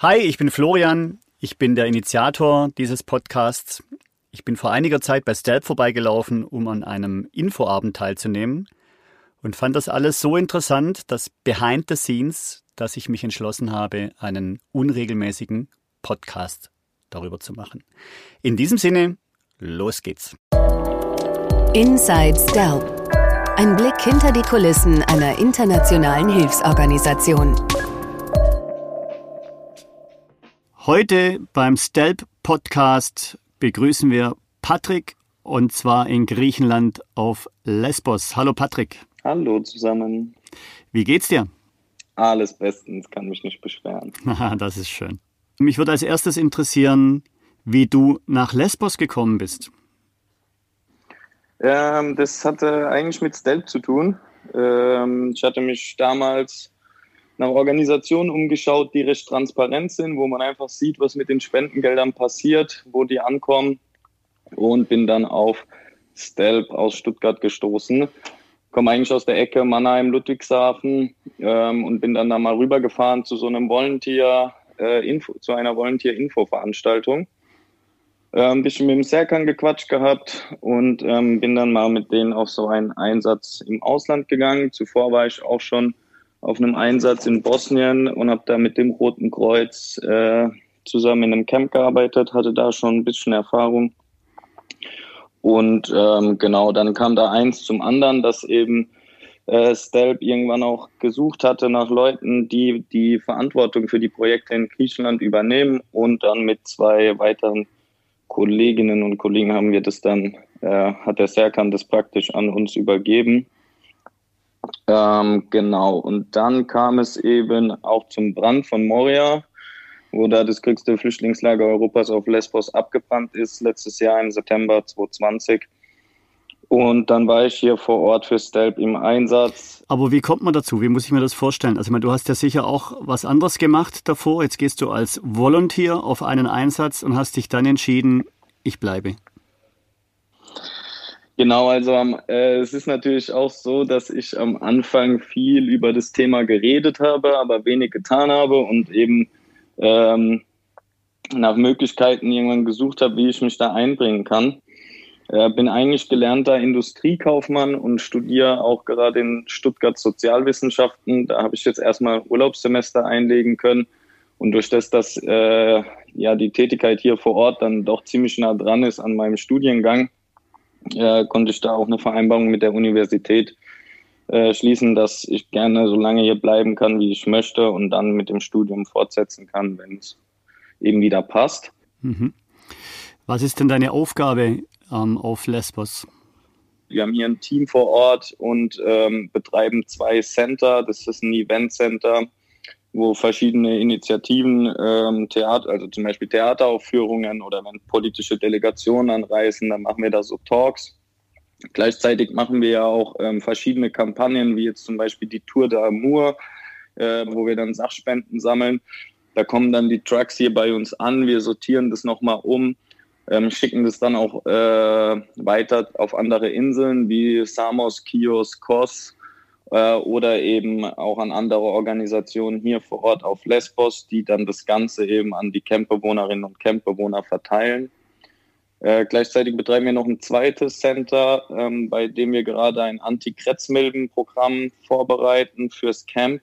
Hi, ich bin Florian. Ich bin der Initiator dieses Podcasts. Ich bin vor einiger Zeit bei Stelp vorbeigelaufen, um an einem Infoabend teilzunehmen und fand das alles so interessant, dass behind the scenes, dass ich mich entschlossen habe, einen unregelmäßigen Podcast darüber zu machen. In diesem Sinne, los geht's. Inside Stelp. Ein Blick hinter die Kulissen einer internationalen Hilfsorganisation. Heute beim Stelp Podcast begrüßen wir Patrick und zwar in Griechenland auf Lesbos. Hallo Patrick. Hallo zusammen. Wie geht's dir? Alles bestens, kann mich nicht beschweren. das ist schön. Mich würde als erstes interessieren, wie du nach Lesbos gekommen bist. Ähm, das hatte eigentlich mit Stelp zu tun. Ähm, ich hatte mich damals nach Organisationen umgeschaut, die recht transparent sind, wo man einfach sieht, was mit den Spendengeldern passiert, wo die ankommen und bin dann auf Stelp aus Stuttgart gestoßen. Komme eigentlich aus der Ecke Mannheim, Ludwigshafen ähm, und bin dann da mal rübergefahren zu so einem Volunteer, äh, Info, zu einer Volunteer-Info-Veranstaltung. Äh, ein bisschen mit dem Serkan gequatscht gehabt und ähm, bin dann mal mit denen auf so einen Einsatz im Ausland gegangen. Zuvor war ich auch schon auf einem Einsatz in Bosnien und habe da mit dem Roten Kreuz äh, zusammen in einem Camp gearbeitet, hatte da schon ein bisschen Erfahrung. Und ähm, genau, dann kam da eins zum anderen, dass eben äh, Stelp irgendwann auch gesucht hatte nach Leuten, die die Verantwortung für die Projekte in Griechenland übernehmen. Und dann mit zwei weiteren Kolleginnen und Kollegen haben wir das dann, äh, hat der Serkan das praktisch an uns übergeben. Ähm, genau, und dann kam es eben auch zum Brand von Moria, wo da das größte Flüchtlingslager Europas auf Lesbos abgebrannt ist, letztes Jahr im September 2020. Und dann war ich hier vor Ort für Stelp im Einsatz. Aber wie kommt man dazu? Wie muss ich mir das vorstellen? Also, ich meine, du hast ja sicher auch was anderes gemacht davor. Jetzt gehst du als Volunteer auf einen Einsatz und hast dich dann entschieden, ich bleibe. Genau, also äh, es ist natürlich auch so, dass ich am Anfang viel über das Thema geredet habe, aber wenig getan habe und eben ähm, nach Möglichkeiten irgendwann gesucht habe, wie ich mich da einbringen kann. Äh, bin eigentlich gelernter Industriekaufmann und studiere auch gerade in Stuttgart Sozialwissenschaften. Da habe ich jetzt erstmal Urlaubssemester einlegen können. Und durch das, dass äh, ja die Tätigkeit hier vor Ort dann doch ziemlich nah dran ist an meinem Studiengang, äh, konnte ich da auch eine Vereinbarung mit der Universität äh, schließen, dass ich gerne so lange hier bleiben kann, wie ich möchte und dann mit dem Studium fortsetzen kann, wenn es eben wieder passt. Mhm. Was ist denn deine Aufgabe ähm, auf Lesbos? Wir haben hier ein Team vor Ort und ähm, betreiben zwei Center. Das ist ein Event Center wo verschiedene Initiativen, ähm, Theater, also zum Beispiel Theateraufführungen oder wenn politische Delegationen anreisen, dann machen wir da so Talks. Gleichzeitig machen wir ja auch ähm, verschiedene Kampagnen, wie jetzt zum Beispiel die Tour d'Amour, äh, wo wir dann Sachspenden sammeln. Da kommen dann die Trucks hier bei uns an, wir sortieren das nochmal um, ähm, schicken das dann auch äh, weiter auf andere Inseln wie Samos, Kios, Kos, äh, oder eben auch an andere Organisationen hier vor Ort auf Lesbos, die dann das Ganze eben an die Campbewohnerinnen und Campbewohner verteilen. Äh, gleichzeitig betreiben wir noch ein zweites Center, ähm, bei dem wir gerade ein Anti-Kretzmilben-Programm vorbereiten fürs Camp.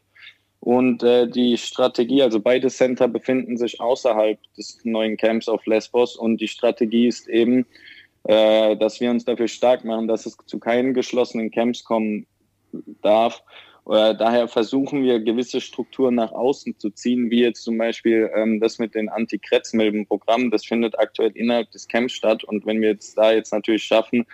Und äh, die Strategie, also beide Center befinden sich außerhalb des neuen Camps auf Lesbos und die Strategie ist eben, äh, dass wir uns dafür stark machen, dass es zu keinen geschlossenen Camps kommen darf. Daher versuchen wir gewisse Strukturen nach außen zu ziehen, wie jetzt zum Beispiel ähm, das mit den Anti-Kretzmilben-Programmen. Das findet aktuell innerhalb des Camps statt. Und wenn wir jetzt da jetzt natürlich schaffen,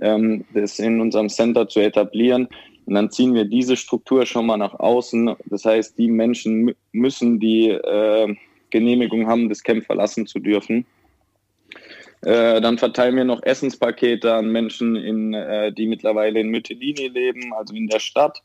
ähm, das in unserem Center zu etablieren, dann ziehen wir diese Struktur schon mal nach außen. Das heißt, die Menschen müssen die äh, Genehmigung haben, das Camp verlassen zu dürfen. Äh, dann verteilen wir noch Essenspakete an Menschen, in, äh, die mittlerweile in Mytilini leben, also in der Stadt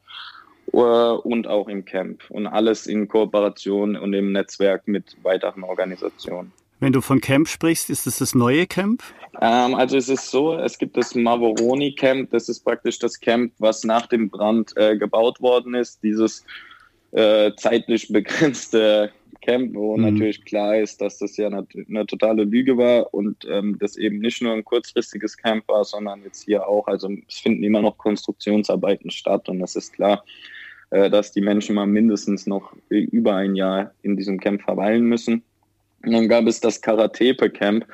äh, und auch im Camp. Und alles in Kooperation und im Netzwerk mit weiteren Organisationen. Wenn du von Camp sprichst, ist das das neue Camp? Ähm, also es ist so, es gibt das Mavoroni Camp, das ist praktisch das Camp, was nach dem Brand äh, gebaut worden ist. Dieses äh, zeitlich begrenzte Camp, wo mhm. natürlich klar ist, dass das ja eine, eine totale Lüge war und ähm, das eben nicht nur ein kurzfristiges Camp war, sondern jetzt hier auch, also es finden immer noch Konstruktionsarbeiten statt und es ist klar, äh, dass die Menschen mal mindestens noch über ein Jahr in diesem Camp verweilen müssen. Und dann gab es das Karatepe Camp.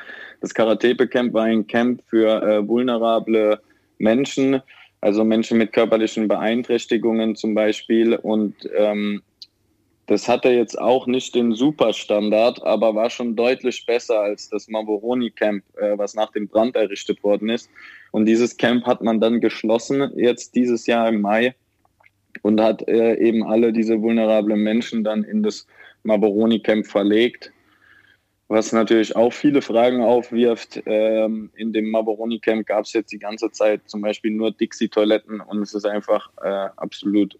Das Karatepe Camp war ein Camp für äh, vulnerable Menschen, also Menschen mit körperlichen Beeinträchtigungen zum Beispiel. Und ähm, das hatte jetzt auch nicht den Superstandard, aber war schon deutlich besser als das Mavoroni Camp, äh, was nach dem Brand errichtet worden ist. Und dieses Camp hat man dann geschlossen, jetzt dieses Jahr im Mai, und hat äh, eben alle diese vulnerablen Menschen dann in das Mavoroni Camp verlegt was natürlich auch viele Fragen aufwirft. Ähm, in dem Maboroni Camp gab es jetzt die ganze Zeit zum Beispiel nur Dixie-Toiletten und es ist einfach äh, absolut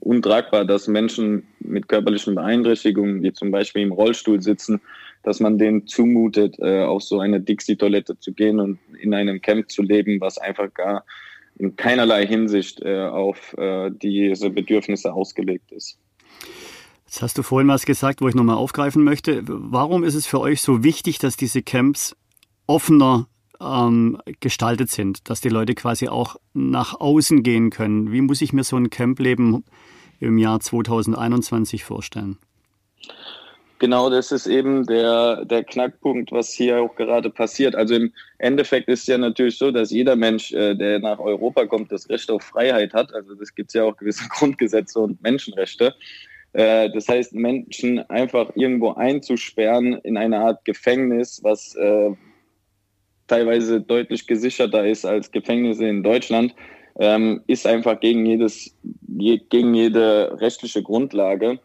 untragbar, dass Menschen mit körperlichen Beeinträchtigungen, die zum Beispiel im Rollstuhl sitzen, dass man denen zumutet, äh, auf so eine Dixie-Toilette zu gehen und in einem Camp zu leben, was einfach gar in keinerlei Hinsicht äh, auf äh, diese Bedürfnisse ausgelegt ist. Jetzt hast du vorhin was gesagt, wo ich nochmal aufgreifen möchte. Warum ist es für euch so wichtig, dass diese Camps offener ähm, gestaltet sind, dass die Leute quasi auch nach außen gehen können? Wie muss ich mir so ein Campleben im Jahr 2021 vorstellen? Genau, das ist eben der, der Knackpunkt, was hier auch gerade passiert. Also im Endeffekt ist ja natürlich so, dass jeder Mensch, äh, der nach Europa kommt, das Recht auf Freiheit hat. Also das gibt es ja auch gewisse Grundgesetze und Menschenrechte. Äh, das heißt, Menschen einfach irgendwo einzusperren in eine Art Gefängnis, was äh, teilweise deutlich gesicherter ist als Gefängnisse in Deutschland, ähm, ist einfach gegen jedes, je, gegen jede rechtliche Grundlage.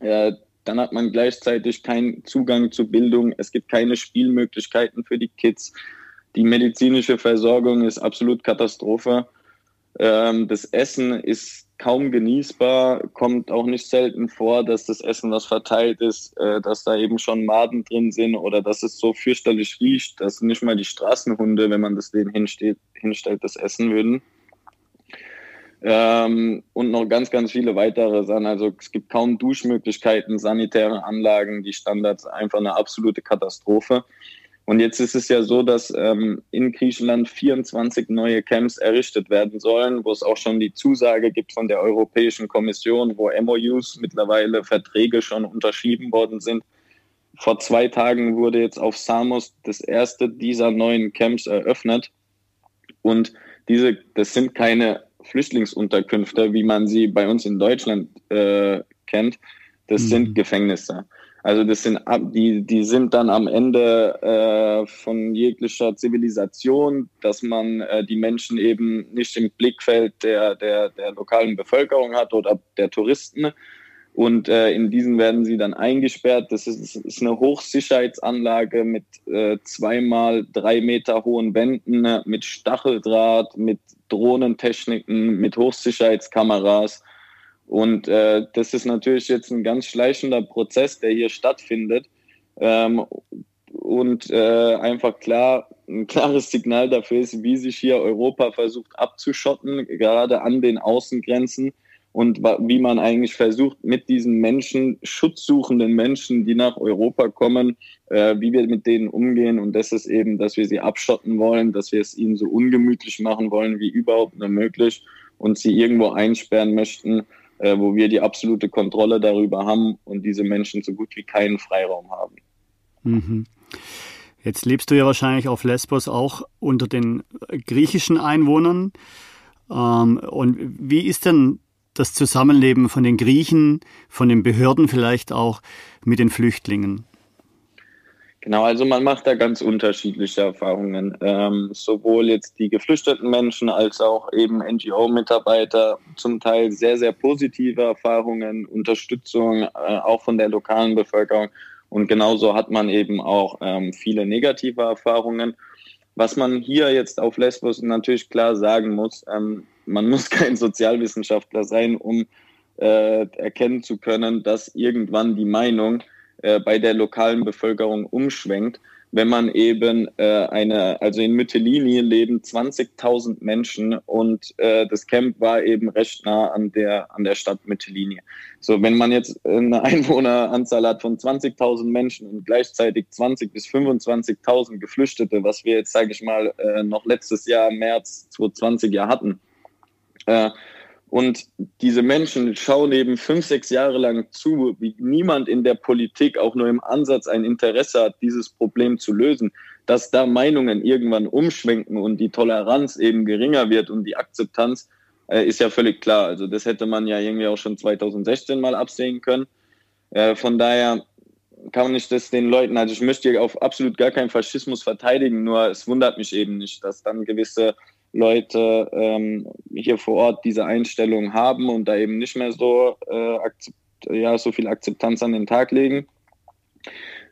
Äh, dann hat man gleichzeitig keinen Zugang zu Bildung. Es gibt keine Spielmöglichkeiten für die Kids. Die medizinische Versorgung ist absolut Katastrophe. Ähm, das Essen ist kaum genießbar, kommt auch nicht selten vor, dass das Essen, was verteilt ist, äh, dass da eben schon Maden drin sind oder dass es so fürchterlich riecht, dass nicht mal die Straßenhunde, wenn man das denen hinsteht, hinstellt, das essen würden. Ähm, und noch ganz, ganz viele weitere Sachen. Also es gibt kaum Duschmöglichkeiten, sanitäre Anlagen, die Standards einfach eine absolute Katastrophe. Und jetzt ist es ja so, dass ähm, in Griechenland 24 neue Camps errichtet werden sollen, wo es auch schon die Zusage gibt von der Europäischen Kommission, wo MOUs mittlerweile Verträge schon unterschrieben worden sind. Vor zwei Tagen wurde jetzt auf Samos das erste dieser neuen Camps eröffnet. Und diese, das sind keine Flüchtlingsunterkünfte, wie man sie bei uns in Deutschland äh, kennt. Das mhm. sind Gefängnisse. Also das sind die, die sind dann am Ende äh, von jeglicher Zivilisation, dass man äh, die Menschen eben nicht im Blickfeld der, der, der lokalen Bevölkerung hat oder der Touristen. Und äh, in diesen werden sie dann eingesperrt. Das ist, ist eine Hochsicherheitsanlage mit äh, zweimal drei Meter hohen Wänden, mit Stacheldraht, mit Drohnentechniken, mit Hochsicherheitskameras. Und äh, das ist natürlich jetzt ein ganz schleichender Prozess, der hier stattfindet. Ähm, und äh, einfach klar, ein klares Signal dafür ist, wie sich hier Europa versucht abzuschotten, gerade an den Außengrenzen und wie man eigentlich versucht, mit diesen Menschen, schutzsuchenden Menschen, die nach Europa kommen, äh, wie wir mit denen umgehen. Und das ist eben, dass wir sie abschotten wollen, dass wir es ihnen so ungemütlich machen wollen, wie überhaupt nur möglich und sie irgendwo einsperren möchten, äh, wo wir die absolute Kontrolle darüber haben und diese Menschen so gut wie keinen Freiraum haben. Mhm. Jetzt lebst du ja wahrscheinlich auf Lesbos auch unter den griechischen Einwohnern. Ähm, und wie ist denn das Zusammenleben von den Griechen, von den Behörden vielleicht auch mit den Flüchtlingen? Genau, also man macht da ganz unterschiedliche Erfahrungen. Ähm, sowohl jetzt die geflüchteten Menschen als auch eben NGO-Mitarbeiter, zum Teil sehr, sehr positive Erfahrungen, Unterstützung äh, auch von der lokalen Bevölkerung. Und genauso hat man eben auch ähm, viele negative Erfahrungen. Was man hier jetzt auf Lesbos natürlich klar sagen muss, ähm, man muss kein Sozialwissenschaftler sein, um äh, erkennen zu können, dass irgendwann die Meinung äh, bei der lokalen Bevölkerung umschwenkt. wenn man eben äh, eine, also in Mytilini leben 20.000 Menschen und äh, das Camp war eben recht nah an der, an der Stadt Mytilini. So, wenn man jetzt eine Einwohneranzahl hat von 20.000 Menschen und gleichzeitig 20 bis 25.000 Geflüchtete, was wir jetzt, sage ich mal, äh, noch letztes Jahr, März 2020 ja hatten, äh, und diese Menschen schauen eben fünf, sechs Jahre lang zu, wie niemand in der Politik auch nur im Ansatz ein Interesse hat, dieses Problem zu lösen, dass da Meinungen irgendwann umschwenken und die Toleranz eben geringer wird und die Akzeptanz, äh, ist ja völlig klar. Also das hätte man ja irgendwie auch schon 2016 mal absehen können. Äh, von daher kann ich das den Leuten, also ich möchte auf absolut gar keinen Faschismus verteidigen, nur es wundert mich eben nicht, dass dann gewisse Leute ähm, hier vor Ort diese Einstellung haben und da eben nicht mehr so, äh, ja, so viel Akzeptanz an den Tag legen.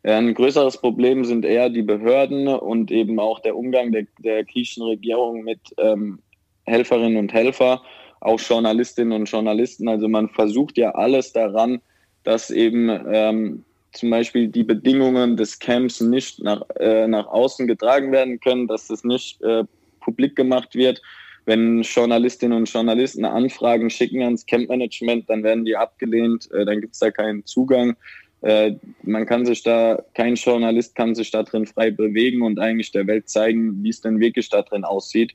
Ein größeres Problem sind eher die Behörden und eben auch der Umgang der, der griechischen Regierung mit ähm, Helferinnen und Helfern, auch Journalistinnen und Journalisten. Also man versucht ja alles daran, dass eben ähm, zum Beispiel die Bedingungen des Camps nicht nach, äh, nach außen getragen werden können, dass das nicht äh, publik gemacht wird. Wenn Journalistinnen und Journalisten Anfragen schicken ans Campmanagement, dann werden die abgelehnt, äh, dann gibt es da keinen Zugang. Äh, man kann sich da, kein Journalist kann sich da drin frei bewegen und eigentlich der Welt zeigen, wie es denn wirklich da drin aussieht.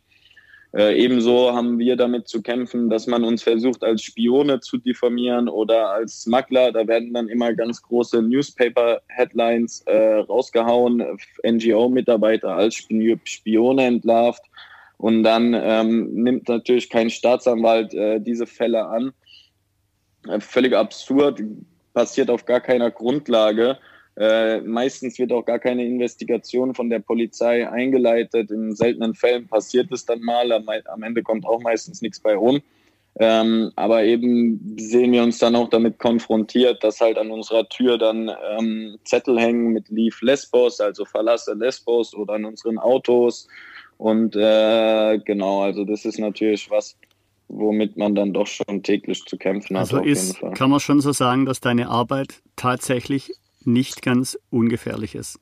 Äh, ebenso haben wir damit zu kämpfen, dass man uns versucht, als Spione zu diffamieren oder als Smuggler. Da werden dann immer ganz große Newspaper-Headlines äh, rausgehauen, NGO-Mitarbeiter als Spione entlarvt. Und dann ähm, nimmt natürlich kein Staatsanwalt äh, diese Fälle an. Äh, völlig absurd, passiert auf gar keiner Grundlage. Äh, meistens wird auch gar keine Investigation von der Polizei eingeleitet. In seltenen Fällen passiert es dann mal. Am, am Ende kommt auch meistens nichts bei rum. Ähm, aber eben sehen wir uns dann auch damit konfrontiert, dass halt an unserer Tür dann ähm, Zettel hängen mit Leave Lesbos, also verlasse Lesbos oder an unseren Autos und äh, genau, also das ist natürlich was, womit man dann doch schon täglich zu kämpfen hat. Also ist, kann man schon so sagen, dass deine Arbeit tatsächlich nicht ganz ungefährlich ist.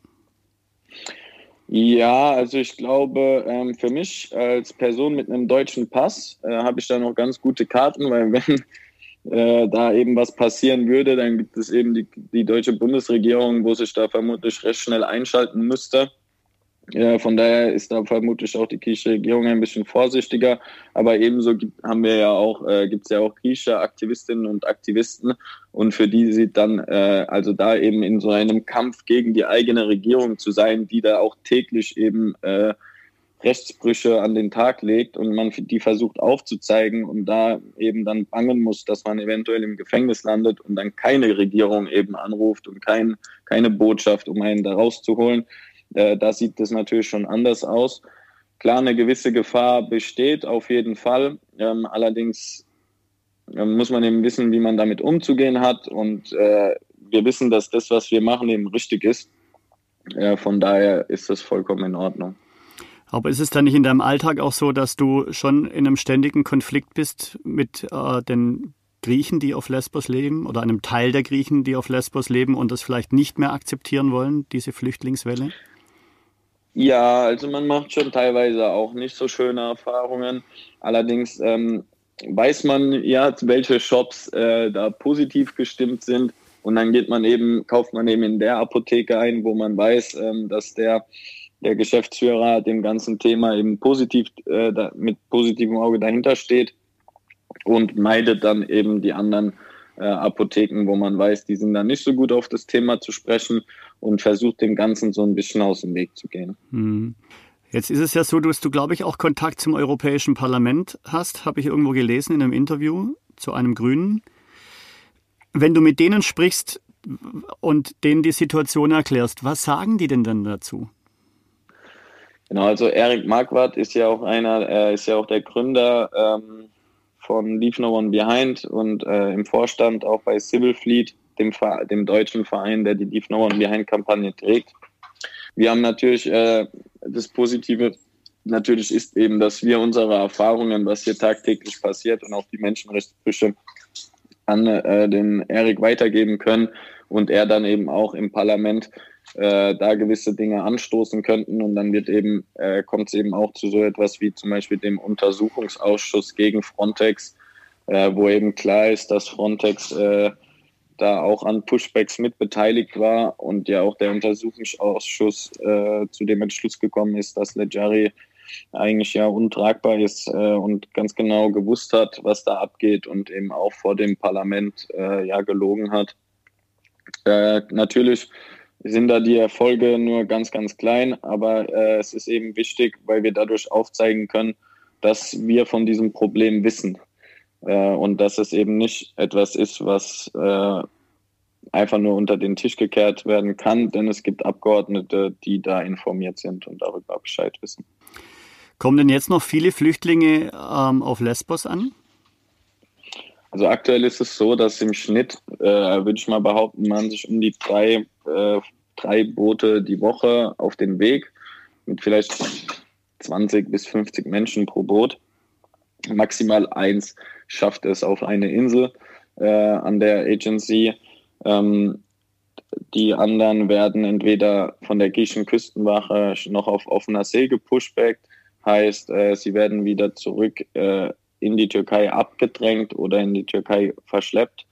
Ja, also ich glaube, ähm, für mich als Person mit einem deutschen Pass äh, habe ich da noch ganz gute Karten, weil wenn äh, da eben was passieren würde, dann gibt es eben die, die deutsche Bundesregierung, wo sich da vermutlich recht schnell einschalten müsste. Ja, von daher ist da vermutlich auch die griechische Regierung ein bisschen vorsichtiger. Aber ebenso gibt, haben wir ja auch, äh, gibt es ja auch griechische Aktivistinnen und Aktivisten. Und für die sieht dann, äh, also da eben in so einem Kampf gegen die eigene Regierung zu sein, die da auch täglich eben äh, Rechtsbrüche an den Tag legt und man die versucht aufzuzeigen und da eben dann bangen muss, dass man eventuell im Gefängnis landet und dann keine Regierung eben anruft und kein, keine Botschaft, um einen da rauszuholen äh, da sieht es natürlich schon anders aus. Klar, eine gewisse Gefahr besteht auf jeden Fall. Ähm, allerdings äh, muss man eben wissen, wie man damit umzugehen hat. Und äh, wir wissen, dass das, was wir machen, eben richtig ist. Äh, von daher ist das vollkommen in Ordnung. Aber ist es dann nicht in deinem Alltag auch so, dass du schon in einem ständigen Konflikt bist mit äh, den Griechen, die auf Lesbos leben oder einem Teil der Griechen, die auf Lesbos leben und das vielleicht nicht mehr akzeptieren wollen, diese Flüchtlingswelle? Ja, also man macht schon teilweise auch nicht so schöne Erfahrungen. Allerdings ähm, weiß man ja, welche Shops äh, da positiv gestimmt sind. Und dann geht man eben, kauft man eben in der Apotheke ein, wo man weiß, ähm, dass der, der Geschäftsführer dem ganzen Thema eben positiv, äh, da, mit positivem Auge dahinter steht und meidet dann eben die anderen äh, Apotheken, wo man weiß, die sind da nicht so gut auf das Thema zu sprechen und versucht dem Ganzen so ein bisschen aus dem Weg zu gehen. Mhm. Jetzt ist es ja so, dass du, glaube ich, auch Kontakt zum Europäischen Parlament hast, habe ich irgendwo gelesen in einem Interview zu einem Grünen. Wenn du mit denen sprichst und denen die Situation erklärst, was sagen die denn dann dazu? Genau, also Eric Marquardt ist ja auch einer, er ist ja auch der Gründer ähm, von Leave No One Behind und äh, im Vorstand auch bei Civil Fleet, dem, dem deutschen Verein, der die Leave No One Behind Kampagne trägt. Wir haben natürlich äh, das Positive natürlich ist eben, dass wir unsere Erfahrungen, was hier tagtäglich passiert und auch die Menschenrechtsbrüche an äh, den Erik weitergeben können und er dann eben auch im Parlament äh, da gewisse Dinge anstoßen könnten und dann wird eben äh, kommt es eben auch zu so etwas wie zum Beispiel dem Untersuchungsausschuss gegen Frontex, äh, wo eben klar ist, dass Frontex äh, da auch an Pushbacks mitbeteiligt war und ja auch der Untersuchungsausschuss äh, zu dem Entschluss gekommen ist, dass Lejari eigentlich ja untragbar ist äh, und ganz genau gewusst hat, was da abgeht und eben auch vor dem Parlament äh, ja gelogen hat. Äh, natürlich sind da die Erfolge nur ganz, ganz klein, aber äh, es ist eben wichtig, weil wir dadurch aufzeigen können, dass wir von diesem Problem wissen äh, und dass es eben nicht etwas ist, was äh, einfach nur unter den Tisch gekehrt werden kann, denn es gibt Abgeordnete, die da informiert sind und darüber Bescheid wissen. Kommen denn jetzt noch viele Flüchtlinge ähm, auf Lesbos an? Also aktuell ist es so, dass im Schnitt, äh, würde ich mal behaupten, man sich um die drei, äh, drei Boote die Woche auf den Weg mit vielleicht 20 bis 50 Menschen pro Boot. Maximal eins schafft es auf eine Insel äh, an der Agency. Ähm, die anderen werden entweder von der griechischen Küstenwache noch auf offener See gepushbackt Heißt, äh, sie werden wieder zurück äh, in die Türkei abgedrängt oder in die Türkei verschleppt.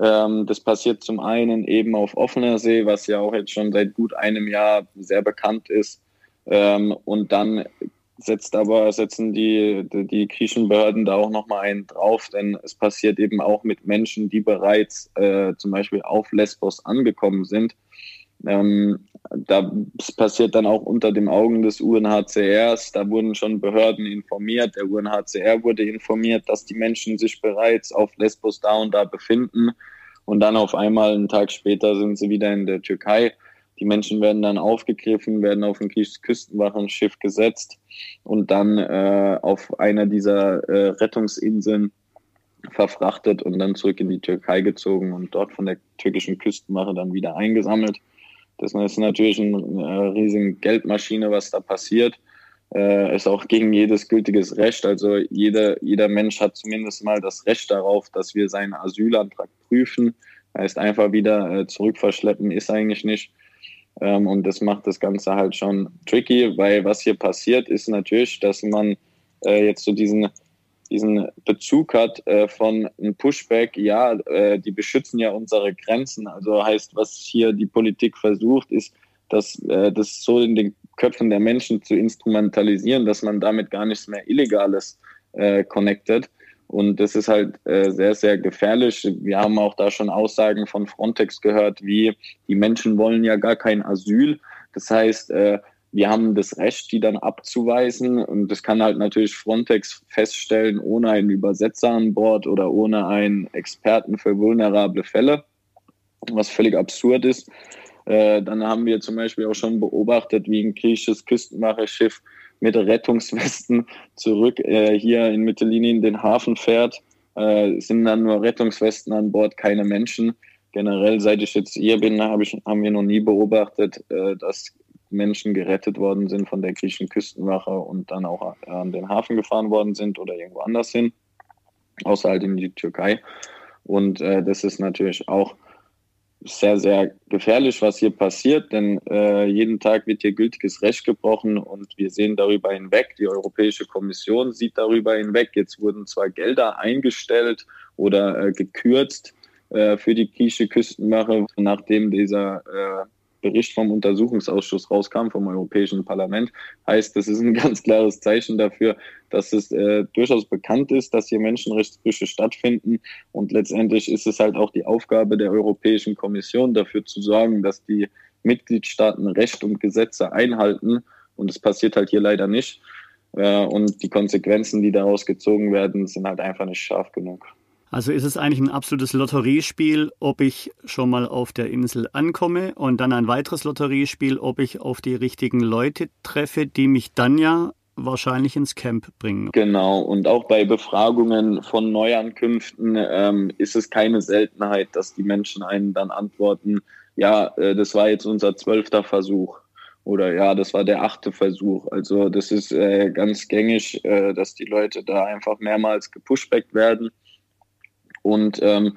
Ähm, das passiert zum einen eben auf offener See, was ja auch jetzt schon seit gut einem Jahr sehr bekannt ist. Ähm, und dann setzt aber, setzen die, die, die griechischen Behörden da auch nochmal einen drauf, denn es passiert eben auch mit Menschen, die bereits äh, zum Beispiel auf Lesbos angekommen sind ähm, da passiert dann auch unter dem Augen des UNHCRs. Da wurden schon Behörden informiert. Der UNHCR wurde informiert, dass die Menschen sich bereits auf Lesbos da und da befinden. Und dann auf einmal einen Tag später sind sie wieder in der Türkei. Die Menschen werden dann aufgegriffen, werden auf ein griechisches Küstenwachenschiff gesetzt und dann äh, auf einer dieser äh, Rettungsinseln verfrachtet und dann zurück in die Türkei gezogen und dort von der türkischen Küstenwache dann wieder eingesammelt. Das ist natürlich eine äh, riesige Geldmaschine, was da passiert. Äh, ist auch gegen jedes gültiges Recht. Also jeder, jeder Mensch hat zumindest mal das Recht darauf, dass wir seinen Asylantrag prüfen. Heißt einfach wieder äh, zurückverschleppen ist eigentlich nicht. Ähm, und das macht das Ganze halt schon tricky, weil was hier passiert ist natürlich, dass man äh, jetzt so diesen diesen Bezug hat äh, von einem Pushback, ja, äh, die beschützen ja unsere Grenzen. Also heißt, was hier die Politik versucht, ist, dass äh, das so in den Köpfen der Menschen zu instrumentalisieren, dass man damit gar nichts mehr Illegales äh, connected. Und das ist halt äh, sehr, sehr gefährlich. Wir haben auch da schon Aussagen von Frontex gehört, wie die Menschen wollen ja gar kein Asyl. Das heißt, äh, wir haben das Recht, die dann abzuweisen. Und das kann halt natürlich Frontex feststellen, ohne einen Übersetzer an Bord oder ohne einen Experten für vulnerable Fälle, was völlig absurd ist. Äh, dann haben wir zum Beispiel auch schon beobachtet, wie ein griechisches Küstenmacherschiff mit Rettungswesten zurück äh, hier in Mittellinien den Hafen fährt. Äh, sind dann nur Rettungswesten an Bord, keine Menschen. Generell, seit ich jetzt hier bin, hab ich, haben wir noch nie beobachtet, äh, dass Menschen gerettet worden sind von der griechischen Küstenwache und dann auch an den Hafen gefahren worden sind oder irgendwo anders hin, außer halt in die Türkei. Und äh, das ist natürlich auch sehr, sehr gefährlich, was hier passiert, denn äh, jeden Tag wird hier gültiges Recht gebrochen und wir sehen darüber hinweg. Die Europäische Kommission sieht darüber hinweg. Jetzt wurden zwar Gelder eingestellt oder äh, gekürzt äh, für die griechische Küstenwache, nachdem dieser äh, Bericht vom Untersuchungsausschuss rauskam, vom Europäischen Parlament, heißt, das ist ein ganz klares Zeichen dafür, dass es äh, durchaus bekannt ist, dass hier Menschenrechtsbrüche stattfinden. Und letztendlich ist es halt auch die Aufgabe der Europäischen Kommission, dafür zu sorgen, dass die Mitgliedstaaten Recht und Gesetze einhalten. Und es passiert halt hier leider nicht. Äh, und die Konsequenzen, die daraus gezogen werden, sind halt einfach nicht scharf genug. Also ist es eigentlich ein absolutes Lotteriespiel, ob ich schon mal auf der Insel ankomme und dann ein weiteres Lotteriespiel, ob ich auf die richtigen Leute treffe, die mich dann ja wahrscheinlich ins Camp bringen. Genau, und auch bei Befragungen von Neuankünften ähm, ist es keine Seltenheit, dass die Menschen einen dann antworten, ja, äh, das war jetzt unser zwölfter Versuch oder ja, das war der achte Versuch. Also das ist äh, ganz gängig, äh, dass die Leute da einfach mehrmals gepushbackt werden und ähm,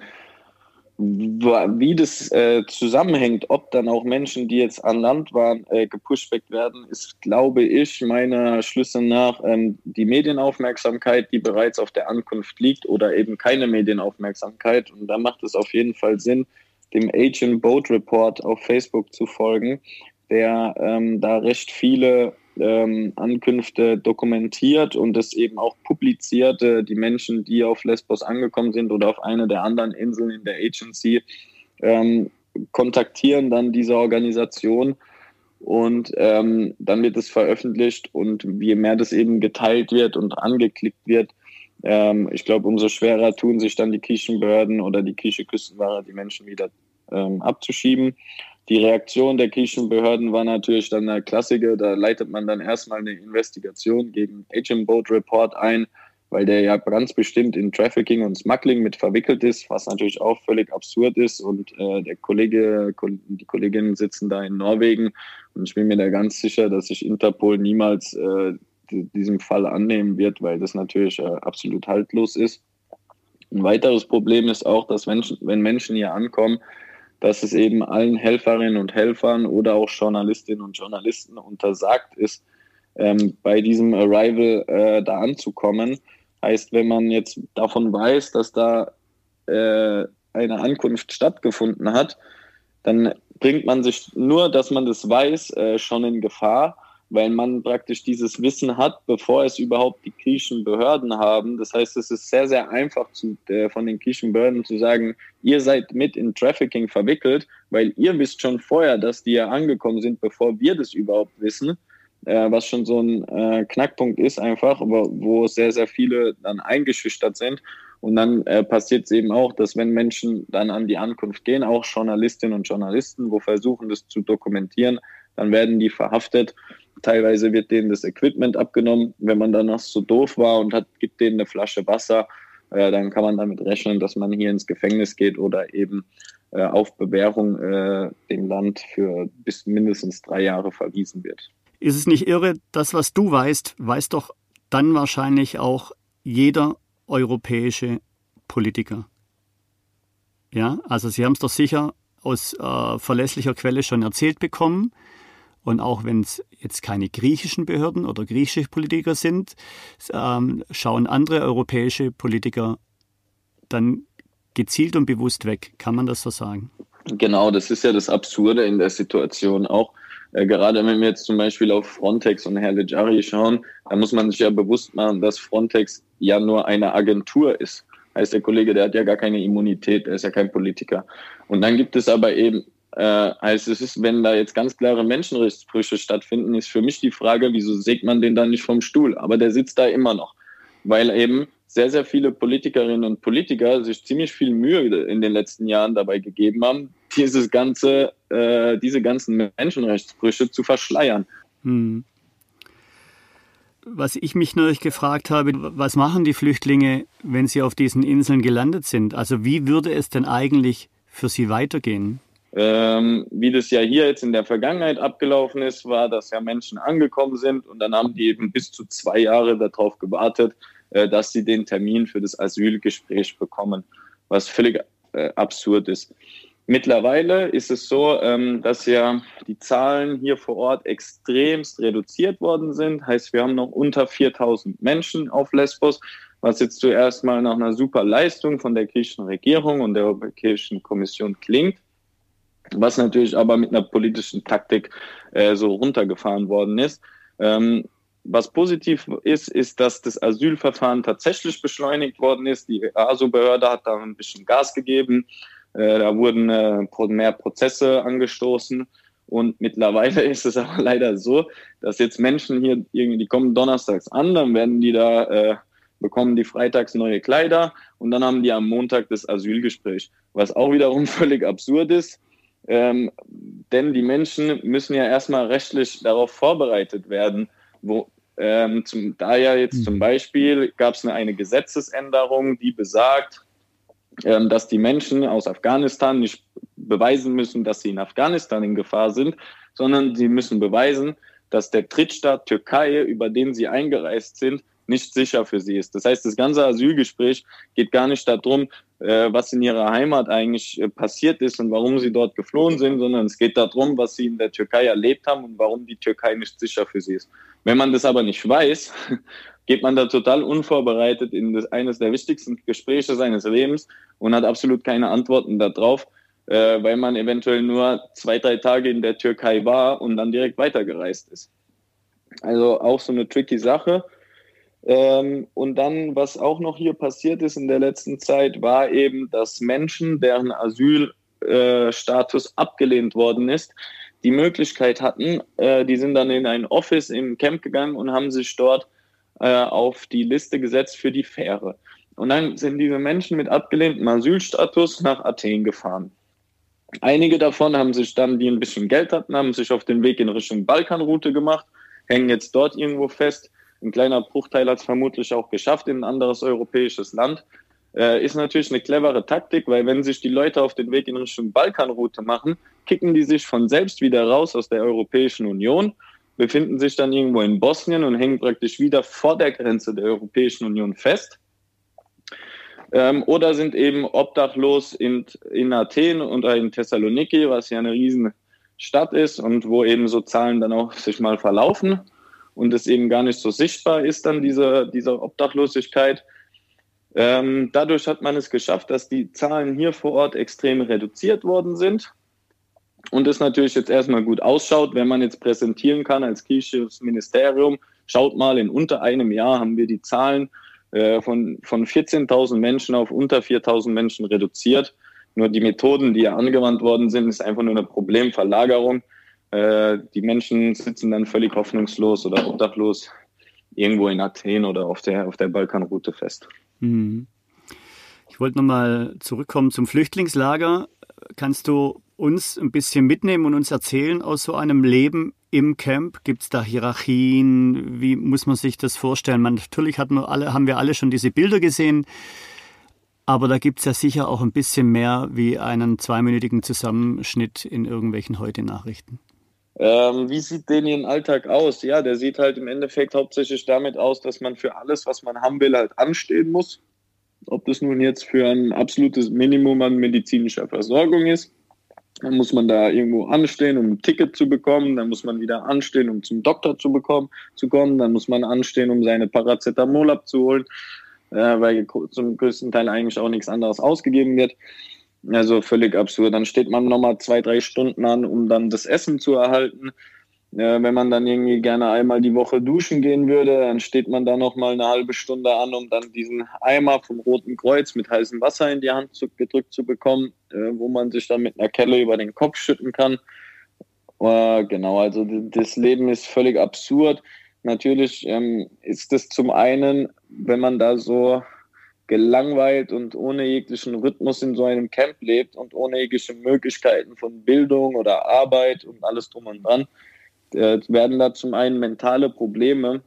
wie das äh, zusammenhängt, ob dann auch Menschen, die jetzt an Land waren, äh, gepushbackt werden, ist, glaube ich, meiner Schlüsse nach ähm, die Medienaufmerksamkeit, die bereits auf der Ankunft liegt oder eben keine Medienaufmerksamkeit. Und da macht es auf jeden Fall Sinn, dem Agent Boat Report auf Facebook zu folgen, der ähm, da recht viele ähm, Ankünfte dokumentiert und es eben auch publiziert. Äh, die Menschen, die auf Lesbos angekommen sind oder auf einer der anderen Inseln in der Agency, ähm, kontaktieren dann diese Organisation und ähm, dann wird es veröffentlicht und je mehr das eben geteilt wird und angeklickt wird, ähm, ich glaube, umso schwerer tun sich dann die Kirchenbehörden oder die Kirchenküstenwahrer, die Menschen wieder ähm, abzuschieben. Die Reaktion der griechischen Behörden war natürlich dann eine Klassiker. Da leitet man dann erstmal eine Investigation gegen Agent Boat Report ein, weil der ja ganz bestimmt in Trafficking und Smuggling mit verwickelt ist, was natürlich auch völlig absurd ist. Und äh, der Kollege, die Kolleginnen sitzen da in Norwegen und ich bin mir da ganz sicher, dass sich Interpol niemals äh, diesem Fall annehmen wird, weil das natürlich äh, absolut haltlos ist. Ein weiteres Problem ist auch, dass Menschen, wenn Menschen hier ankommen, dass es eben allen Helferinnen und Helfern oder auch Journalistinnen und Journalisten untersagt ist, ähm, bei diesem Arrival äh, da anzukommen. Heißt, wenn man jetzt davon weiß, dass da äh, eine Ankunft stattgefunden hat, dann bringt man sich nur, dass man das weiß, äh, schon in Gefahr weil man praktisch dieses Wissen hat, bevor es überhaupt die griechischen Behörden haben. Das heißt, es ist sehr, sehr einfach zu, äh, von den griechischen Behörden zu sagen, ihr seid mit in Trafficking verwickelt, weil ihr wisst schon vorher, dass die ja angekommen sind, bevor wir das überhaupt wissen. Äh, was schon so ein äh, Knackpunkt ist einfach, aber wo sehr, sehr viele dann eingeschüchtert sind. Und dann äh, passiert es eben auch, dass wenn Menschen dann an die Ankunft gehen, auch Journalistinnen und Journalisten, wo versuchen, das zu dokumentieren, dann werden die verhaftet Teilweise wird denen das Equipment abgenommen. Wenn man dann noch so doof war und hat, gibt denen eine Flasche Wasser, äh, dann kann man damit rechnen, dass man hier ins Gefängnis geht oder eben äh, auf Bewährung äh, dem Land für bis mindestens drei Jahre verwiesen wird. Ist es nicht irre, das, was du weißt, weiß doch dann wahrscheinlich auch jeder europäische Politiker. Ja, also Sie haben es doch sicher aus äh, verlässlicher Quelle schon erzählt bekommen. Und auch wenn es jetzt keine griechischen Behörden oder griechische Politiker sind, ähm, schauen andere europäische Politiker dann gezielt und bewusst weg. Kann man das so sagen? Genau, das ist ja das Absurde in der Situation auch. Äh, gerade wenn wir jetzt zum Beispiel auf Frontex und Herr Lejari schauen, da muss man sich ja bewusst machen, dass Frontex ja nur eine Agentur ist. Heißt, der Kollege, der hat ja gar keine Immunität, der ist ja kein Politiker. Und dann gibt es aber eben äh, also es ist, wenn da jetzt ganz klare Menschenrechtsbrüche stattfinden, ist für mich die Frage, wieso sägt man den dann nicht vom Stuhl? Aber der sitzt da immer noch, weil eben sehr, sehr viele Politikerinnen und Politiker sich ziemlich viel Mühe in den letzten Jahren dabei gegeben haben, dieses ganze, äh, diese ganzen Menschenrechtsbrüche zu verschleiern. Hm. Was ich mich neulich gefragt habe, was machen die Flüchtlinge, wenn sie auf diesen Inseln gelandet sind? Also wie würde es denn eigentlich für sie weitergehen? Ähm, wie das ja hier jetzt in der Vergangenheit abgelaufen ist, war, dass ja Menschen angekommen sind und dann haben die eben bis zu zwei Jahre darauf gewartet, äh, dass sie den Termin für das Asylgespräch bekommen, was völlig äh, absurd ist. Mittlerweile ist es so, ähm, dass ja die Zahlen hier vor Ort extremst reduziert worden sind. Heißt, wir haben noch unter 4000 Menschen auf Lesbos, was jetzt zuerst mal nach einer super Leistung von der griechischen Regierung und der Europäischen Kommission klingt was natürlich aber mit einer politischen Taktik äh, so runtergefahren worden ist. Ähm, was positiv ist, ist, dass das Asylverfahren tatsächlich beschleunigt worden ist. Die ASO-Behörde hat da ein bisschen Gas gegeben. Äh, da wurden äh, mehr Prozesse angestoßen. Und mittlerweile ist es aber leider so, dass jetzt Menschen hier irgendwie, die kommen donnerstags an, dann werden die da, äh, bekommen die freitags neue Kleider und dann haben die am Montag das Asylgespräch. Was auch wiederum völlig absurd ist, ähm, denn die Menschen müssen ja erstmal rechtlich darauf vorbereitet werden, wo, ähm, zum, da ja jetzt zum mhm. Beispiel gab es eine, eine, Gesetzesänderung, die besagt, ähm, dass die Menschen aus Afghanistan nicht beweisen müssen, dass sie in Afghanistan in Gefahr sind, sondern sie müssen beweisen, dass der Drittstaat Türkei, über den sie eingereist sind, nicht sicher für sie ist. Das heißt, das ganze Asylgespräch geht gar nicht darum, was in ihrer Heimat eigentlich äh, passiert ist und warum sie dort geflohen sind, sondern es geht darum, was sie in der Türkei erlebt haben und warum die Türkei nicht sicher für sie ist. Wenn man das aber nicht weiß, geht man da total unvorbereitet in das, eines der wichtigsten Gespräche seines Lebens und hat absolut keine Antworten darauf, äh, weil man eventuell nur zwei, drei Tage in der Türkei war und dann direkt weitergereist ist. Also auch so eine tricky Sache. Ähm, und dann, was auch noch hier passiert ist in der letzten Zeit, war eben, dass Menschen, deren Asylstatus äh, abgelehnt worden ist, die Möglichkeit hatten, äh, die sind dann in ein Office im Camp gegangen und haben sich dort äh, auf die Liste gesetzt für die Fähre. Und dann sind diese Menschen mit abgelehntem Asylstatus nach Athen gefahren. Einige davon haben sich dann, die ein bisschen Geld hatten, haben sich auf den Weg in Richtung Balkanroute gemacht, hängen jetzt dort irgendwo fest. Ein kleiner Bruchteil hat es vermutlich auch geschafft in ein anderes europäisches Land. Äh, ist natürlich eine clevere Taktik, weil wenn sich die Leute auf den Weg in Richtung Balkanroute machen, kicken die sich von selbst wieder raus aus der Europäischen Union, befinden sich dann irgendwo in Bosnien und hängen praktisch wieder vor der Grenze der Europäischen Union fest ähm, oder sind eben obdachlos in, in Athen oder in Thessaloniki, was ja eine Riesenstadt ist und wo eben so Zahlen dann auch sich mal verlaufen und es eben gar nicht so sichtbar ist, dann diese, diese Obdachlosigkeit. Ähm, dadurch hat man es geschafft, dass die Zahlen hier vor Ort extrem reduziert worden sind. Und es natürlich jetzt erstmal gut ausschaut, wenn man jetzt präsentieren kann als griechisches Ministerium, schaut mal, in unter einem Jahr haben wir die Zahlen äh, von, von 14.000 Menschen auf unter 4.000 Menschen reduziert. Nur die Methoden, die ja angewandt worden sind, ist einfach nur eine Problemverlagerung. Äh, die Menschen sitzen dann völlig hoffnungslos oder obdachlos irgendwo in Athen oder auf der, auf der Balkanroute fest. Mhm. Ich wollte nochmal zurückkommen zum Flüchtlingslager. Kannst du uns ein bisschen mitnehmen und uns erzählen aus so einem Leben im Camp? Gibt es da Hierarchien? Wie muss man sich das vorstellen? Man, natürlich hat man alle, haben wir alle schon diese Bilder gesehen, aber da gibt es ja sicher auch ein bisschen mehr wie einen zweiminütigen Zusammenschnitt in irgendwelchen Heute-Nachrichten. Ähm, wie sieht denn Ihr Alltag aus? Ja, der sieht halt im Endeffekt hauptsächlich damit aus, dass man für alles, was man haben will, halt anstehen muss. Ob das nun jetzt für ein absolutes Minimum an medizinischer Versorgung ist dann muss man da irgendwo anstehen, um ein Ticket zu bekommen. Dann muss man wieder anstehen, um zum Doktor zu bekommen, zu kommen. Dann muss man anstehen, um seine Paracetamol abzuholen, äh, weil zum größten Teil eigentlich auch nichts anderes ausgegeben wird. Also völlig absurd. Dann steht man nochmal zwei, drei Stunden an, um dann das Essen zu erhalten. Äh, wenn man dann irgendwie gerne einmal die Woche duschen gehen würde, dann steht man da noch mal eine halbe Stunde an, um dann diesen Eimer vom Roten Kreuz mit heißem Wasser in die Hand zu, gedrückt zu bekommen, äh, wo man sich dann mit einer Kelle über den Kopf schütten kann. Äh, genau, also das Leben ist völlig absurd. Natürlich ähm, ist es zum einen, wenn man da so gelangweilt und ohne jeglichen Rhythmus in so einem Camp lebt und ohne jegliche Möglichkeiten von Bildung oder Arbeit und alles drum und dran, äh, werden da zum einen mentale Probleme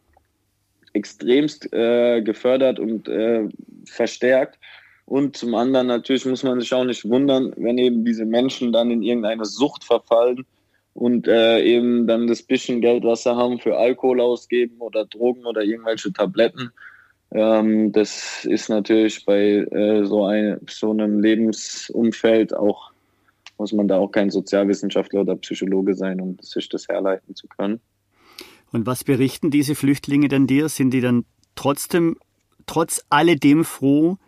extremst äh, gefördert und äh, verstärkt. Und zum anderen natürlich muss man sich auch nicht wundern, wenn eben diese Menschen dann in irgendeine Sucht verfallen und äh, eben dann das bisschen Geld, was sie haben, für Alkohol ausgeben oder Drogen oder irgendwelche Tabletten. Ähm, das ist natürlich bei äh, so, ein, so einem Lebensumfeld auch muss man da auch kein Sozialwissenschaftler oder Psychologe sein, um sich das herleiten zu können. Und was berichten diese Flüchtlinge denn dir? Sind die dann trotzdem, trotz alledem froh,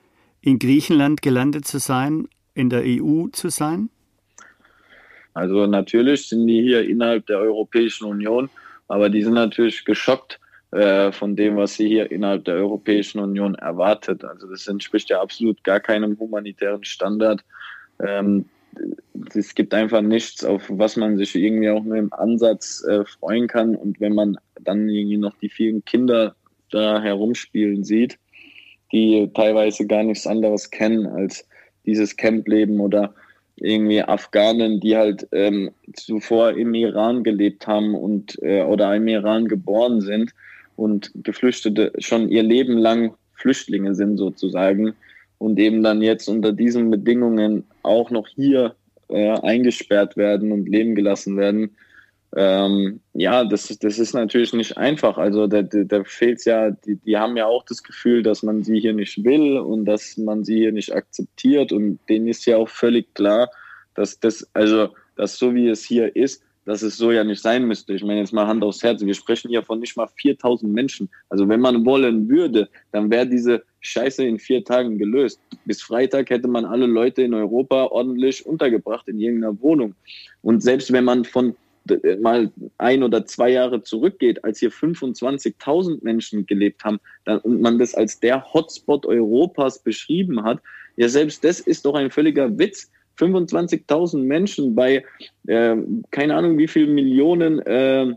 in Griechenland gelandet zu sein, in der EU zu sein? Also natürlich sind die hier innerhalb der Europäischen Union, aber die sind natürlich geschockt äh, von dem, was sie hier innerhalb der Europäischen Union erwartet. Also das entspricht ja absolut gar keinem humanitären Standard. Ähm, es gibt einfach nichts, auf was man sich irgendwie auch nur im Ansatz äh, freuen kann. Und wenn man dann irgendwie noch die vielen Kinder da herumspielen sieht, die teilweise gar nichts anderes kennen als dieses Campleben oder irgendwie Afghanen, die halt ähm, zuvor im Iran gelebt haben und äh, oder im Iran geboren sind und Geflüchtete schon ihr Leben lang Flüchtlinge sind sozusagen und eben dann jetzt unter diesen Bedingungen auch noch hier äh, eingesperrt werden und leben gelassen werden. ähm, ja, das, das ist natürlich nicht einfach. Also da, da fehlt ja, die, die haben ja auch das Gefühl, dass man sie hier nicht will und dass man sie hier nicht akzeptiert. Und denen ist ja auch völlig klar, dass das, also, dass so wie es hier ist, dass es so ja nicht sein müsste. Ich meine jetzt mal Hand aufs Herz. Wir sprechen hier von nicht mal 4000 Menschen. Also wenn man wollen würde, dann wäre diese Scheiße in vier Tagen gelöst. Bis Freitag hätte man alle Leute in Europa ordentlich untergebracht in irgendeiner Wohnung. Und selbst wenn man von mal ein oder zwei Jahre zurückgeht, als hier 25.000 Menschen gelebt haben dann, und man das als der Hotspot Europas beschrieben hat, ja, selbst das ist doch ein völliger Witz. 25.000 Menschen bei, äh, keine Ahnung, wie viele Millionen äh,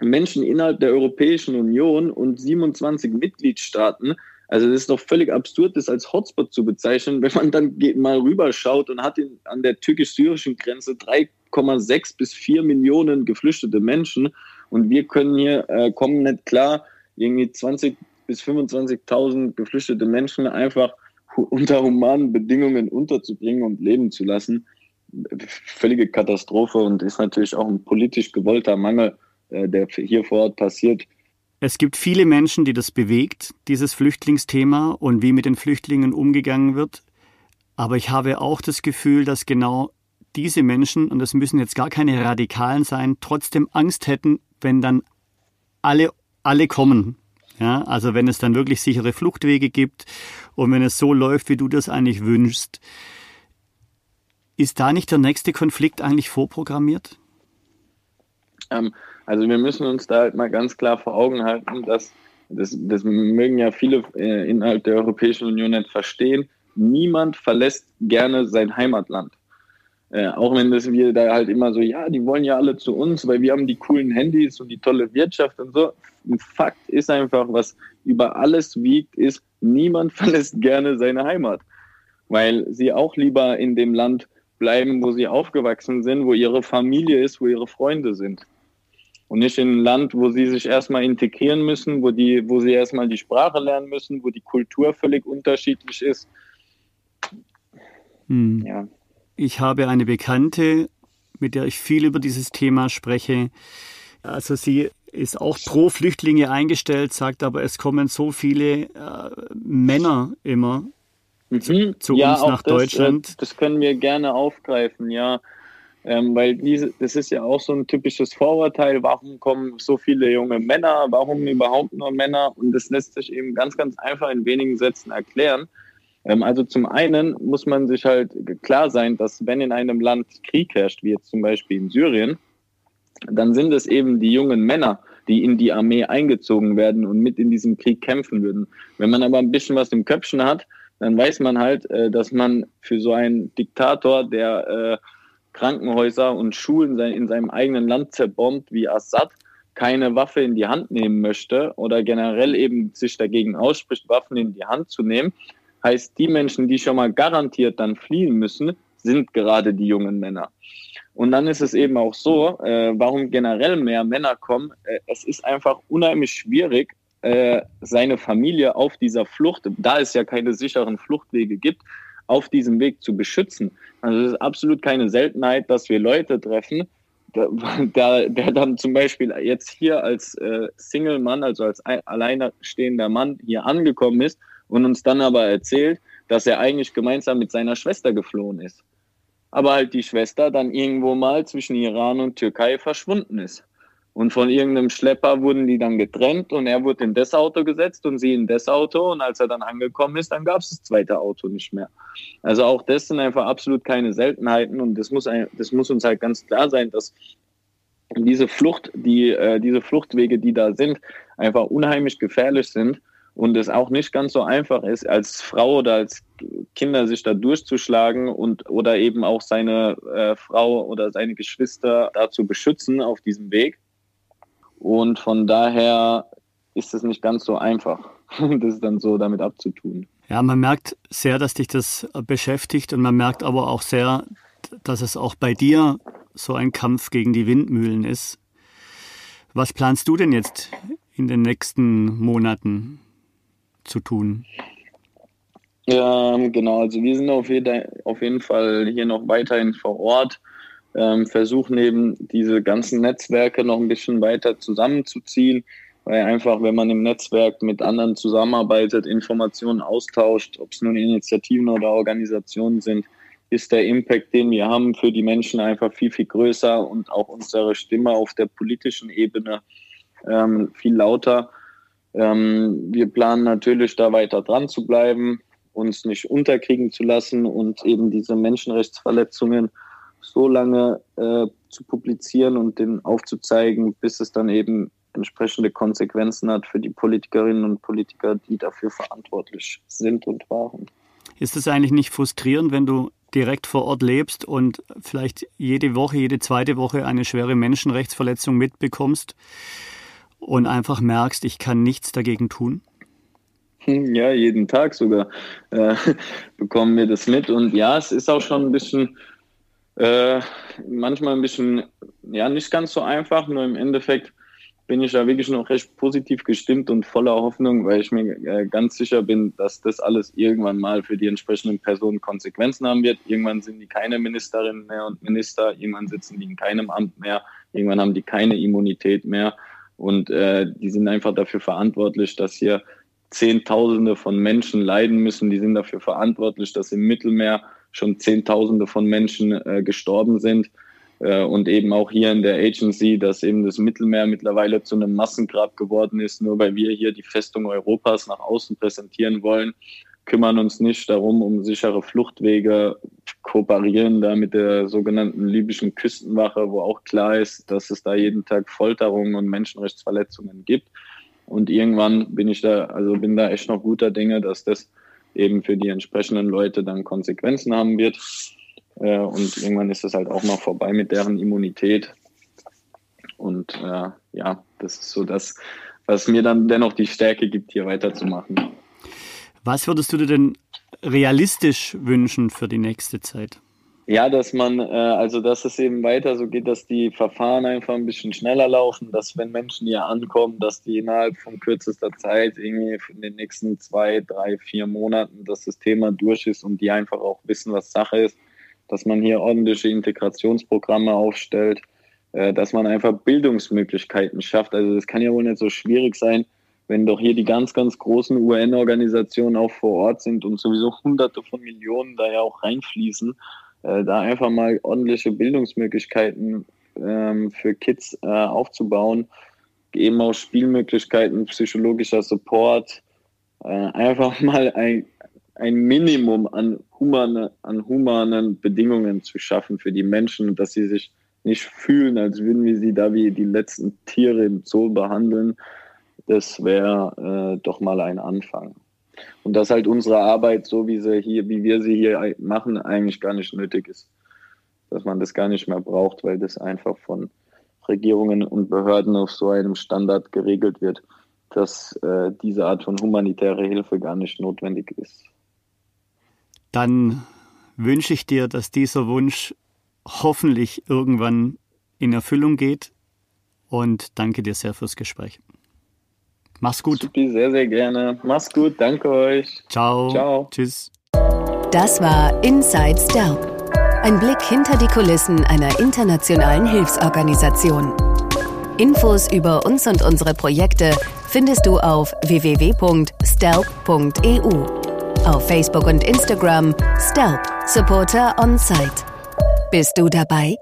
Menschen innerhalb der Europäischen Union und 27 Mitgliedstaaten. Also das ist doch völlig absurd, das als Hotspot zu bezeichnen, wenn man dann mal rüberschaut und hat in, an der türkisch-syrischen Grenze 3,6 bis 4 Millionen geflüchtete Menschen und wir können hier, äh, kommen nicht klar, irgendwie 20 bis 25.000 geflüchtete Menschen einfach unter humanen Bedingungen unterzubringen und leben zu lassen. Völlige Katastrophe und ist natürlich auch ein politisch gewollter Mangel, äh, der hier vor Ort passiert. Es gibt viele Menschen, die das bewegt, dieses Flüchtlingsthema und wie mit den Flüchtlingen umgegangen wird. Aber ich habe auch das Gefühl, dass genau diese Menschen, und das müssen jetzt gar keine Radikalen sein, trotzdem Angst hätten, wenn dann alle, alle kommen. Ja, also wenn es dann wirklich sichere Fluchtwege gibt und wenn es so läuft, wie du das eigentlich wünschst, ist da nicht der nächste Konflikt eigentlich vorprogrammiert? Ähm, also wir müssen uns da halt mal ganz klar vor Augen halten, dass das, das mögen ja viele äh, innerhalb der Europäischen Union nicht verstehen. Niemand verlässt gerne sein Heimatland. Äh, auch wenn das wir da halt immer so, ja, die wollen ja alle zu uns, weil wir haben die coolen Handys und die tolle Wirtschaft und so. Ein Fakt ist einfach, was über alles wiegt, ist, niemand verlässt gerne seine Heimat, weil sie auch lieber in dem Land bleiben, wo sie aufgewachsen sind, wo ihre Familie ist, wo ihre Freunde sind. Und nicht in ein Land, wo sie sich erstmal integrieren müssen, wo, die, wo sie erstmal die Sprache lernen müssen, wo die Kultur völlig unterschiedlich ist. Hm. Ja. Ich habe eine Bekannte, mit der ich viel über dieses Thema spreche. Also sie ist auch pro Flüchtlinge eingestellt, sagt aber, es kommen so viele äh, Männer immer mhm. zu, zu ja, uns nach das, äh, Deutschland. Äh, das können wir gerne aufgreifen, ja. Ähm, weil diese, das ist ja auch so ein typisches Vorurteil. Warum kommen so viele junge Männer? Warum überhaupt nur Männer? Und das lässt sich eben ganz, ganz einfach in wenigen Sätzen erklären. Ähm, also zum einen muss man sich halt klar sein, dass wenn in einem Land Krieg herrscht, wie jetzt zum Beispiel in Syrien, dann sind es eben die jungen Männer, die in die Armee eingezogen werden und mit in diesem Krieg kämpfen würden. Wenn man aber ein bisschen was im Köpfchen hat, dann weiß man halt, äh, dass man für so einen Diktator, der äh, Krankenhäuser und Schulen in seinem eigenen Land zerbombt wie Assad, keine Waffe in die Hand nehmen möchte oder generell eben sich dagegen ausspricht, Waffen in die Hand zu nehmen, Heißt, die Menschen, die schon mal garantiert dann fliehen müssen, sind gerade die jungen Männer. Und dann ist es eben auch so, äh, warum generell mehr Männer kommen. Äh, es ist einfach unheimlich schwierig, äh, seine Familie auf dieser Flucht, da es ja keine sicheren Fluchtwege gibt, auf diesem Weg zu beschützen. Also es ist absolut keine Seltenheit, dass wir Leute treffen, der, der dann zum Beispiel jetzt hier als äh, Single-Mann, also als alleinstehender Mann hier angekommen ist und uns dann aber erzählt, dass er eigentlich gemeinsam mit seiner Schwester geflohen ist. Aber halt die Schwester dann irgendwo mal zwischen Iran und Türkei verschwunden ist. Und von irgendeinem Schlepper wurden die dann getrennt und er wurde in das Auto gesetzt und sie in das Auto. Und als er dann angekommen ist, dann gab es das zweite Auto nicht mehr. Also auch das sind einfach absolut keine Seltenheiten und das muss, das muss uns halt ganz klar sein, dass diese Flucht, die, äh, diese Fluchtwege, die da sind, einfach unheimlich gefährlich sind und es auch nicht ganz so einfach ist, als Frau oder als Kinder sich da durchzuschlagen und oder eben auch seine äh, Frau oder seine Geschwister da zu beschützen auf diesem Weg. Und von daher ist es nicht ganz so einfach, das dann so damit abzutun. Ja, man merkt sehr, dass dich das beschäftigt und man merkt aber auch sehr, dass es auch bei dir so ein Kampf gegen die Windmühlen ist. Was planst du denn jetzt in den nächsten Monaten? Zu tun? Ja, genau. Also wir sind auf jeden, auf jeden Fall hier noch weiterhin vor Ort. ähm, versuchen eben diese ganzen Netzwerke noch ein bisschen weiter zusammenzuziehen, weil einfach, wenn man im Netzwerk mit anderen zusammenarbeitet, Informationen austauscht, ob es nun Initiativen oder Organisationen sind, ist der Impact, den wir haben für die Menschen einfach viel, viel größer und auch unsere Stimme auf der politischen Ebene ähm, viel lauter. Ähm, wir planen natürlich da weiter dran zu bleiben, uns nicht unterkriegen zu lassen und eben diese Menschenrechtsverletzungen so lange äh, zu publizieren und den aufzuzeigen, bis es dann eben entsprechende Konsequenzen hat für die Politikerinnen und Politiker, die dafür verantwortlich sind und waren. Ist es eigentlich nicht frustrierend, wenn du direkt vor Ort lebst und vielleicht jede Woche, jede zweite Woche eine schwere Menschenrechtsverletzung mitbekommst und einfach merkst, ich kann nichts dagegen tun? Hm, ja, jeden Tag sogar äh, bekommen wir das mit. Und ja, es ist auch schon ein bisschen, äh, manchmal ein bisschen, ja, nicht ganz so einfach, nur im Endeffekt bin ich da wirklich noch recht positiv gestimmt und voller Hoffnung, weil ich mir äh, ganz sicher bin, dass das alles irgendwann mal für die entsprechenden Personen Konsequenzen haben wird. Irgendwann sind die keine Ministerinnen mehr und Minister, irgendwann sitzen die in keinem Amt mehr, irgendwann haben die keine Immunität mehr und äh, die sind einfach dafür verantwortlich, dass hier Zehntausende von Menschen leiden müssen. Die sind dafür verantwortlich, dass im Mittelmeer schon Zehntausende von Menschen äh, gestorben sind. Äh, und eben auch hier in der Agency, dass eben das Mittelmeer mittlerweile zu einem Massengrab geworden ist, nur weil wir hier die Festung Europas nach außen präsentieren wollen, kümmern uns nicht darum, um sichere Fluchtwege, kooperieren da mit der sogenannten libyschen Küstenwache, wo auch klar ist, dass es da jeden Tag Folterungen und Menschenrechtsverletzungen gibt. Und irgendwann bin ich da, also bin da echt noch guter Dinge, dass das eben für die entsprechenden Leute dann Konsequenzen haben wird. Äh, und irgendwann ist es halt auch noch vorbei mit deren Immunität. Und äh, ja, das ist so das, was mir dann dennoch die Stärke gibt, hier weiterzumachen. Was würdest du dir denn realistisch wünschen für die nächste Zeit? Ja, dass man, äh, also dass es eben weiter so geht, dass die Verfahren einfach ein bisschen schneller laufen, dass wenn Menschen hier ankommen, dass die innerhalb von kürzester Zeit, irgendwie in den nächsten zwei, drei, vier Monaten, dass das Thema durch ist und die einfach auch wissen, was Sache ist dass man hier ordentliche Integrationsprogramme aufstellt, äh, dass man einfach Bildungsmöglichkeiten schafft. Also es kann ja wohl nicht so schwierig sein, wenn doch hier die ganz, ganz großen UN-Organisationen auch vor Ort sind und sowieso Hunderte von Millionen da ja auch reinfließen, äh, da einfach mal ordentliche Bildungsmöglichkeiten ähm, für Kids äh, aufzubauen, eben auch Spielmöglichkeiten, psychologischer Support, einfach mal ein, ein Minimum an, humane, an humanen Bedingungen zu schaffen für die Menschen, dass sie sich nicht fühlen, als würden wir sie da wie die letzten Tiere im Zoo behandeln, das wäre äh, doch mal ein Anfang. Und dass halt unsere Arbeit, so wie sie hier, wie wir sie hier machen, eigentlich gar nicht nötig ist. Dass man das gar nicht mehr braucht, weil das einfach von Regierungen und Behörden auf so einem Standard geregelt wird, dass äh, diese Art von humanitärer Hilfe gar nicht notwendig ist dann wünsche ich dir, dass dieser Wunsch hoffentlich irgendwann in Erfüllung geht und danke dir sehr fürs Gespräch. Mach's gut. Supi, sehr, sehr gerne. Mach's gut. Danke euch. Ciao. Ciao. Tschüss. Das war Inside Stelp. Ein Blick hinter die Kulissen einer internationalen Hilfsorganisation. Infos über uns und unsere Projekte findest du auf www.stelp.eu auf Facebook und Instagram Stelp Supporter on Site. Bist du dabei?